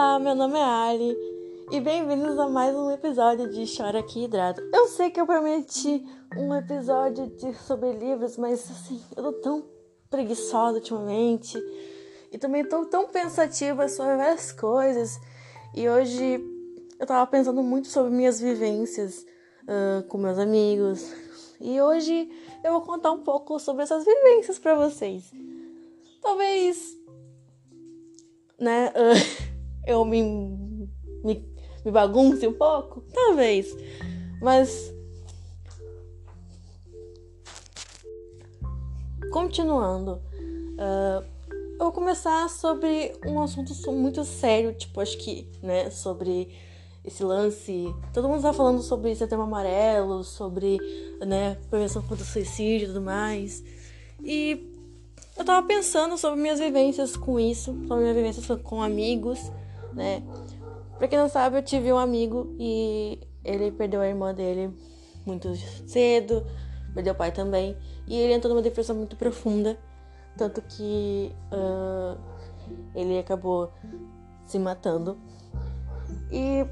Olá, meu nome é Ali e bem-vindos a mais um episódio de Chora Aqui Hidrata. Eu sei que eu prometi um episódio de, sobre livros, mas assim, eu tô tão preguiçosa ultimamente e também tô tão pensativa sobre várias coisas. E hoje eu tava pensando muito sobre minhas vivências uh, com meus amigos e hoje eu vou contar um pouco sobre essas vivências para vocês. Talvez, né? Uh, eu me, me, me bagunce um pouco? Talvez. Mas. Continuando. Uh, eu vou começar sobre um assunto muito sério, tipo, acho que, né, sobre esse lance. Todo mundo tá falando sobre setembro amarelo, sobre, né, prevenção contra o suicídio e tudo mais. E eu tava pensando sobre minhas vivências com isso, sobre minhas vivências com amigos, né? Pra quem não sabe, eu tive um amigo e ele perdeu a irmã dele muito cedo, perdeu o pai também, e ele entrou numa depressão muito profunda, tanto que uh, ele acabou se matando. E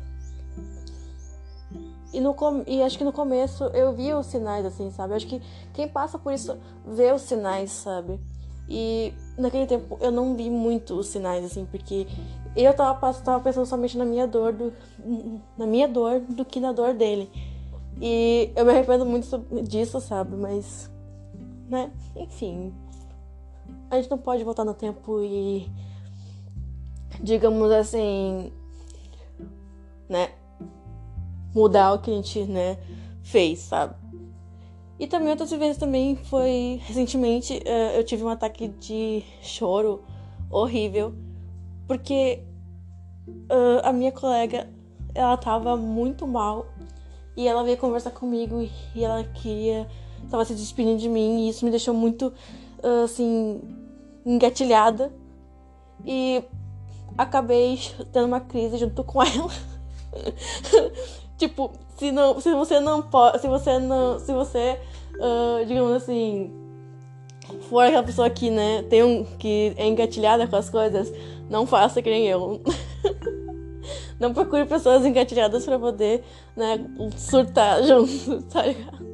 e, no, e acho que no começo eu via os sinais, assim, sabe? acho que quem passa por isso vê os sinais, sabe? E naquele tempo eu não vi muito os sinais, assim, porque eu tava, tava pensando somente na minha dor, do, na minha dor, do que na dor dele. E eu me arrependo muito disso, sabe? Mas, né? Enfim. A gente não pode voltar no tempo e, digamos assim, né? Mudar o que a gente, né, fez, sabe? E também outras vezes também foi recentemente uh, eu tive um ataque de choro horrível porque uh, a minha colega ela tava muito mal e ela veio conversar comigo e ela queria tava se despedindo de mim e isso me deixou muito uh, assim engatilhada e acabei tendo uma crise junto com ela. Tipo se não se você não pode se você não se você uh, digamos assim for aquela pessoa que né tem um que é engatilhada com as coisas não faça que nem eu. não procure pessoas engatilhadas para poder, né, surtar junto, tá ligado?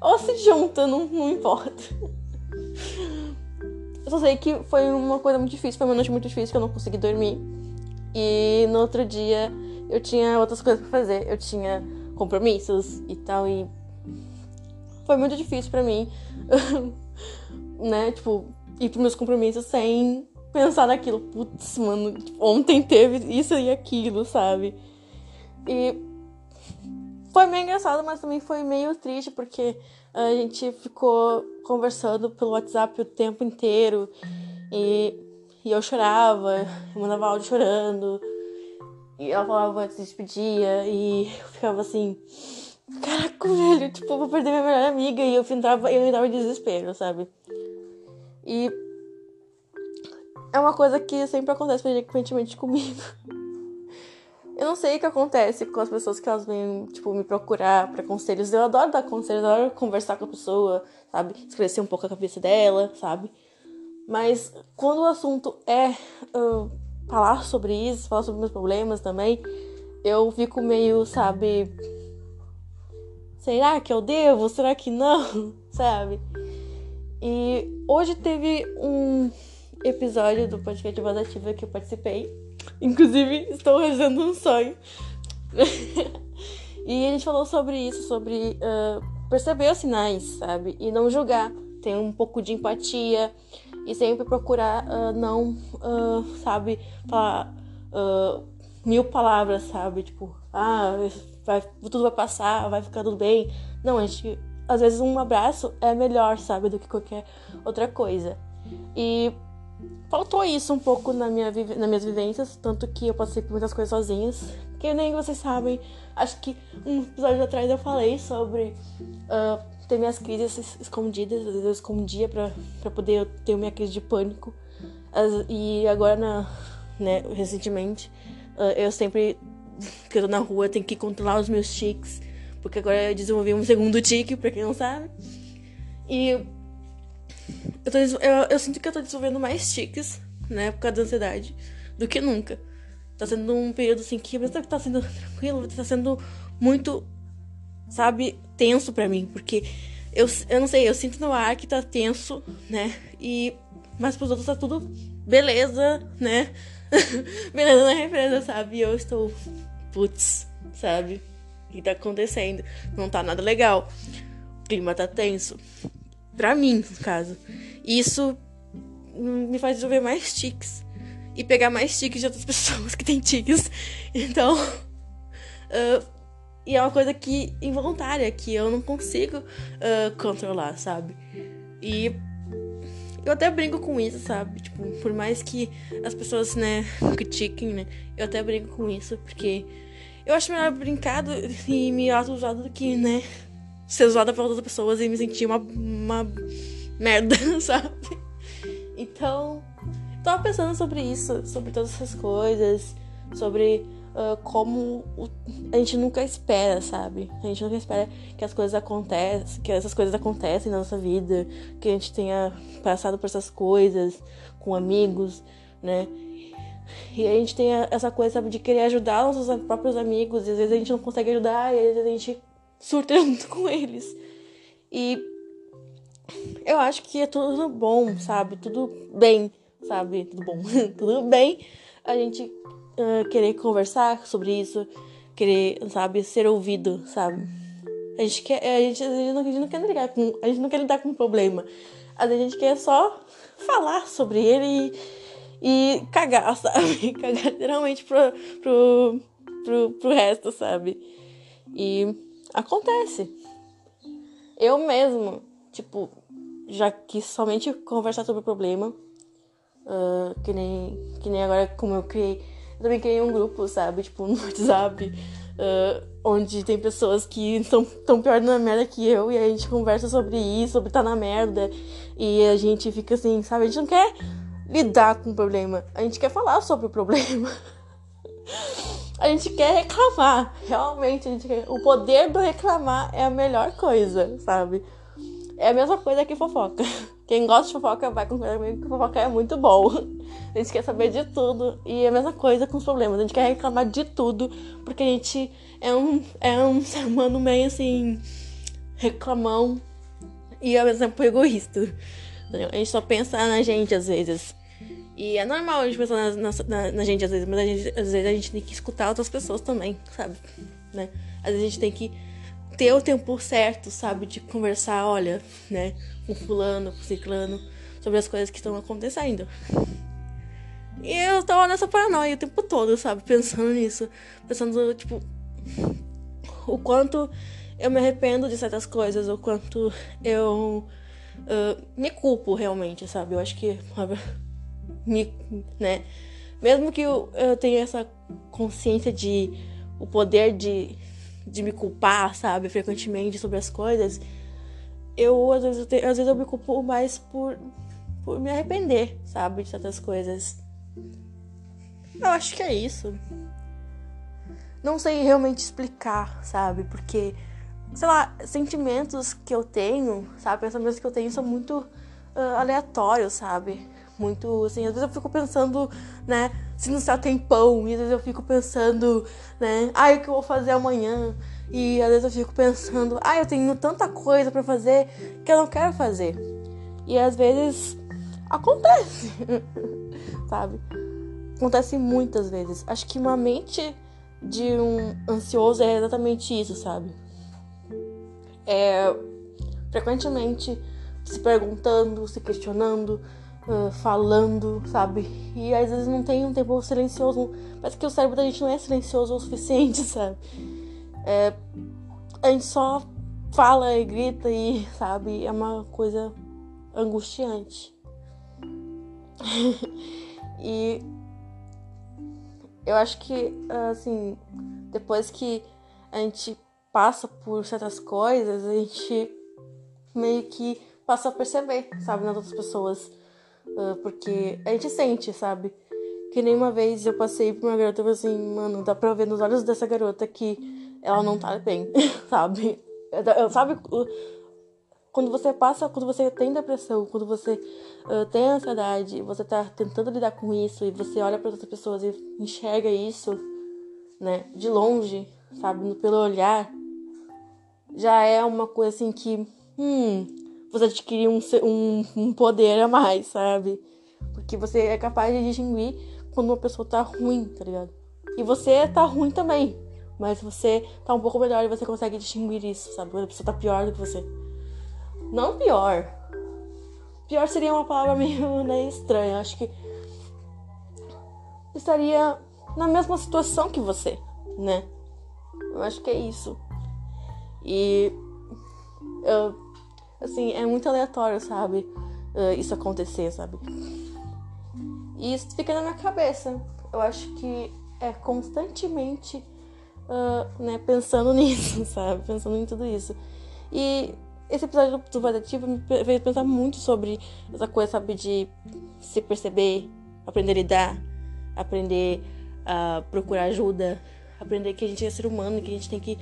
Ou se junta, não, não importa. Eu só sei que foi uma coisa muito difícil, foi uma noite muito difícil que eu não consegui dormir. E no outro dia eu tinha outras coisas pra fazer. Eu tinha compromissos e tal, e foi muito difícil para mim, né? Tipo, ir pros meus compromissos sem pensar naquilo. Putz, mano, ontem teve isso e aquilo, sabe? E foi meio engraçado, mas também foi meio triste, porque a gente ficou conversando pelo WhatsApp o tempo inteiro. E, e eu chorava, eu mandava áudio chorando. E ela falava de despedia. E eu ficava assim. Velho, tipo, vou perder minha melhor amiga. E eu entrava, eu entrava em desespero, sabe? E é uma coisa que sempre acontece frequentemente comigo. Eu não sei o que acontece com as pessoas que elas vêm, tipo, me procurar para conselhos. Eu adoro dar conselhos, eu adoro conversar com a pessoa, sabe? Esclarecer um pouco a cabeça dela, sabe? Mas quando o assunto é uh, falar sobre isso, falar sobre meus problemas também, eu fico meio, sabe? Será que eu devo? Será que não? Sabe? E hoje teve um episódio do podcast Voz Ativa que eu participei. Inclusive, estou realizando um sonho. e a gente falou sobre isso, sobre uh, perceber os sinais, sabe? E não julgar. Ter um pouco de empatia e sempre procurar uh, não, uh, sabe, falar mil palavras, sabe? Tipo, ah, vai, tudo vai passar, vai ficar tudo bem. Não, a gente. Às vezes um abraço é melhor, sabe, do que qualquer outra coisa. E faltou isso um pouco na minha, nas minhas vivências, tanto que eu passei por muitas coisas sozinhas, que nem vocês sabem, acho que um episódio atrás eu falei sobre uh, ter minhas crises escondidas, às vezes eu escondia pra, pra poder ter minha crise de pânico, As, e agora, na, né, recentemente, uh, eu sempre que eu tô na rua tenho que controlar os meus tics, porque agora eu desenvolvi um segundo tique, pra quem não sabe, e eu, tô, eu, eu, sinto que eu tô desenvolvendo mais tiques, né, por causa da ansiedade, do que nunca. Tá sendo um período assim que, mesmo que tá sendo tranquilo, tá sendo muito, sabe, tenso para mim. Porque eu, eu não sei, eu sinto no ar que tá tenso, né? E. Mas pros outros tá tudo beleza, né? beleza na represa, sabe? E eu estou. Putz, sabe? O que tá acontecendo? Não tá nada legal. O clima tá tenso. Pra mim, no caso. Isso me faz desenvolver mais tics. E pegar mais tics de outras pessoas que têm tics. Então. Uh, e é uma coisa que involuntária, que eu não consigo uh, controlar, sabe? E eu até brinco com isso, sabe? Tipo, por mais que as pessoas, né, critiquem, né? Eu até brinco com isso, porque eu acho melhor brincar e me auto-usar do que, né, ser usada por outras pessoas e me sentir uma, uma merda, sabe? Então, tava pensando sobre isso, sobre todas essas coisas, sobre uh, como o, a gente nunca espera, sabe? A gente nunca espera que as coisas acontecem, que essas coisas acontecem na nossa vida, que a gente tenha passado por essas coisas com amigos, né? E a gente tem essa coisa, sabe, de querer ajudar nossos próprios amigos, e às vezes a gente não consegue ajudar, e às vezes a gente surta junto com eles. E eu acho que é tudo bom, sabe? Tudo bem, sabe? Tudo bom, tudo bem a gente uh, querer conversar sobre isso, querer, sabe, ser ouvido, sabe? A gente quer, a gente, a gente, não, a gente não quer lidar com, a gente não quer lidar com um problema. A gente quer só falar sobre ele e, e cagar, sabe? Cagar literalmente pro, pro, pro, pro resto, sabe? E acontece. Eu mesmo, tipo, já quis somente conversar sobre o problema. Uh, que, nem, que nem agora como eu criei. Eu também criei um grupo, sabe? Tipo, no WhatsApp. Uh, onde tem pessoas que estão tão pior na merda que eu e a gente conversa sobre isso, sobre tá na merda. E a gente fica assim, sabe? A gente não quer lidar com o problema. A gente quer falar sobre o problema. a gente quer reclamar. Realmente, a gente quer... o poder do reclamar é a melhor coisa, sabe? É a mesma coisa que fofoca. Quem gosta de fofoca vai concordar comigo que fofoca é muito bom. A gente quer saber de tudo. E é a mesma coisa com os problemas. A gente quer reclamar de tudo. Porque a gente é um, é um ser humano meio assim. reclamão. E ao mesmo tempo egoísta. A gente só pensa na gente às vezes. E é normal a gente pensar na, na, na gente às vezes, mas gente, às vezes a gente tem que escutar outras pessoas também, sabe? Né? Às vezes a gente tem que ter o tempo certo, sabe? De conversar, olha, né? Com fulano, com ciclano, sobre as coisas que estão acontecendo. E eu tava nessa paranoia o tempo todo, sabe? Pensando nisso. Pensando, tipo, o quanto eu me arrependo de certas coisas, o quanto eu uh, me culpo realmente, sabe? Eu acho que, me, né? Mesmo que eu, eu tenha essa consciência de o poder de de me culpar, sabe, frequentemente sobre as coisas, eu às vezes eu, te, às vezes eu me culpo mais por, por me arrepender, sabe, de certas coisas. Eu acho que é isso. Não sei realmente explicar, sabe, porque, sei lá, sentimentos que eu tenho, sabe, pensamentos que eu tenho são muito uh, aleatórios, sabe? Muito assim, às vezes eu fico pensando, né, se no céu tem pão, e às vezes eu fico pensando, né, ai, o que eu vou fazer amanhã? E às vezes eu fico pensando, ai, eu tenho tanta coisa para fazer que eu não quero fazer. E às vezes acontece, sabe? Acontece muitas vezes. Acho que uma mente de um ansioso é exatamente isso, sabe? É frequentemente se perguntando, se questionando, uh, falando, sabe? E às vezes não tem um tempo silencioso. Parece que o cérebro da gente não é silencioso o suficiente, sabe? É, a gente só fala e grita e, sabe? É uma coisa angustiante. e eu acho que, assim, depois que a gente passa por certas coisas, a gente meio que passa a perceber, sabe, nas outras pessoas. Uh, porque a gente sente, sabe? Que nem uma vez eu passei por uma garota e falei assim, mano, dá pra ver nos olhos dessa garota que ela não tá bem, sabe? Eu, sabe quando você passa, quando você tem depressão, quando você uh, tem ansiedade, você tá tentando lidar com isso e você olha para outras pessoas e enxerga isso, né, de longe, sabe, pelo olhar, já é uma coisa assim que, hum, você adquire um, um, um poder a mais, sabe? Porque você é capaz de distinguir quando uma pessoa tá ruim, tá ligado? E você tá ruim também. Mas você tá um pouco melhor e você consegue distinguir isso, sabe? Quando a pessoa tá pior do que você. Não pior. Pior seria uma palavra meio né, estranha. Acho que estaria na mesma situação que você, né? Eu acho que é isso. E eu, assim, é muito aleatório, sabe? Isso acontecer, sabe? E isso fica na minha cabeça. Eu acho que é constantemente uh, né, pensando nisso, sabe? Pensando em tudo isso. E esse episódio do Vadativo me fez pensar muito sobre essa coisa, sabe, de se perceber, aprender a lidar, aprender a procurar ajuda, aprender que a gente é ser humano, que a gente tem que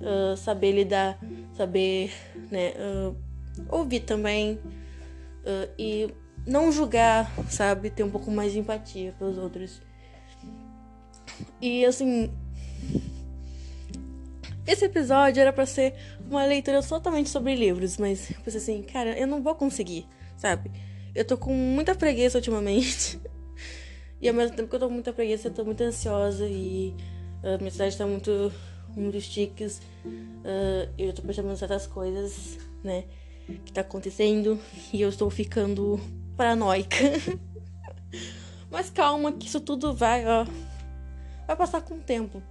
uh, saber lidar, saber, né, uh, ouvir também uh, e não julgar, sabe, ter um pouco mais de empatia pelos outros. E assim, esse episódio era para ser uma leitura totalmente sobre livros, mas eu pensei assim, cara, eu não vou conseguir, sabe? Eu tô com muita preguiça ultimamente. e ao mesmo tempo que eu tô com muita preguiça, eu tô muito ansiosa e a minha cidade tá muito, muito chiques. Uh, eu tô percebendo certas coisas, né? Que tá acontecendo e eu estou ficando paranoica. Mas calma, que isso tudo vai, ó. Vai passar com o tempo.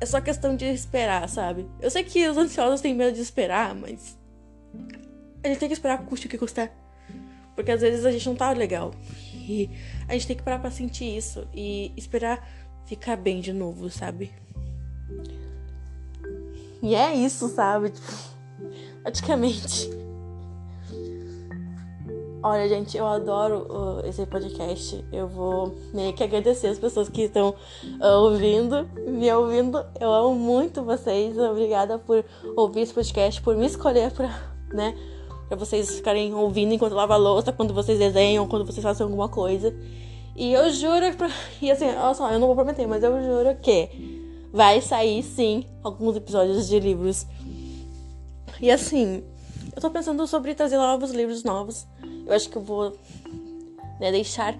É só questão de esperar, sabe? Eu sei que os ansiosos têm medo de esperar, mas. A gente tem que esperar custe o que custar. Porque às vezes a gente não tá legal. E a gente tem que parar pra sentir isso. E esperar ficar bem de novo, sabe? E é isso, sabe? Praticamente. Olha, gente, eu adoro uh, esse podcast. Eu vou meio que agradecer as pessoas que estão uh, ouvindo, me ouvindo. Eu amo muito vocês. Obrigada por ouvir esse podcast, por me escolher pra, né, pra vocês ficarem ouvindo enquanto lava louça, quando vocês desenham, quando vocês fazem alguma coisa. E eu juro, pra... e assim, olha só, eu não vou prometer, mas eu juro que vai sair sim alguns episódios de livros. E assim, eu tô pensando sobre trazer novos livros novos. Eu acho que eu vou né, deixar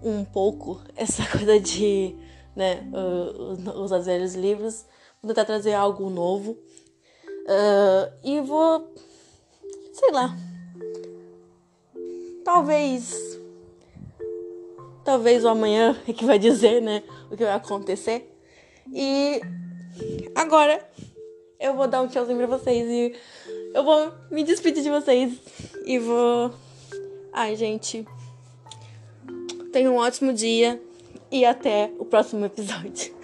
um pouco essa coisa de né, uh, os velhos livros. Vou tentar trazer algo novo. Uh, e vou. Sei lá. Talvez. Talvez o amanhã é que vai dizer, né? O que vai acontecer. E agora eu vou dar um tchauzinho pra vocês e eu vou me despedir de vocês e vou. Ai, gente. Tenham um ótimo dia e até o próximo episódio.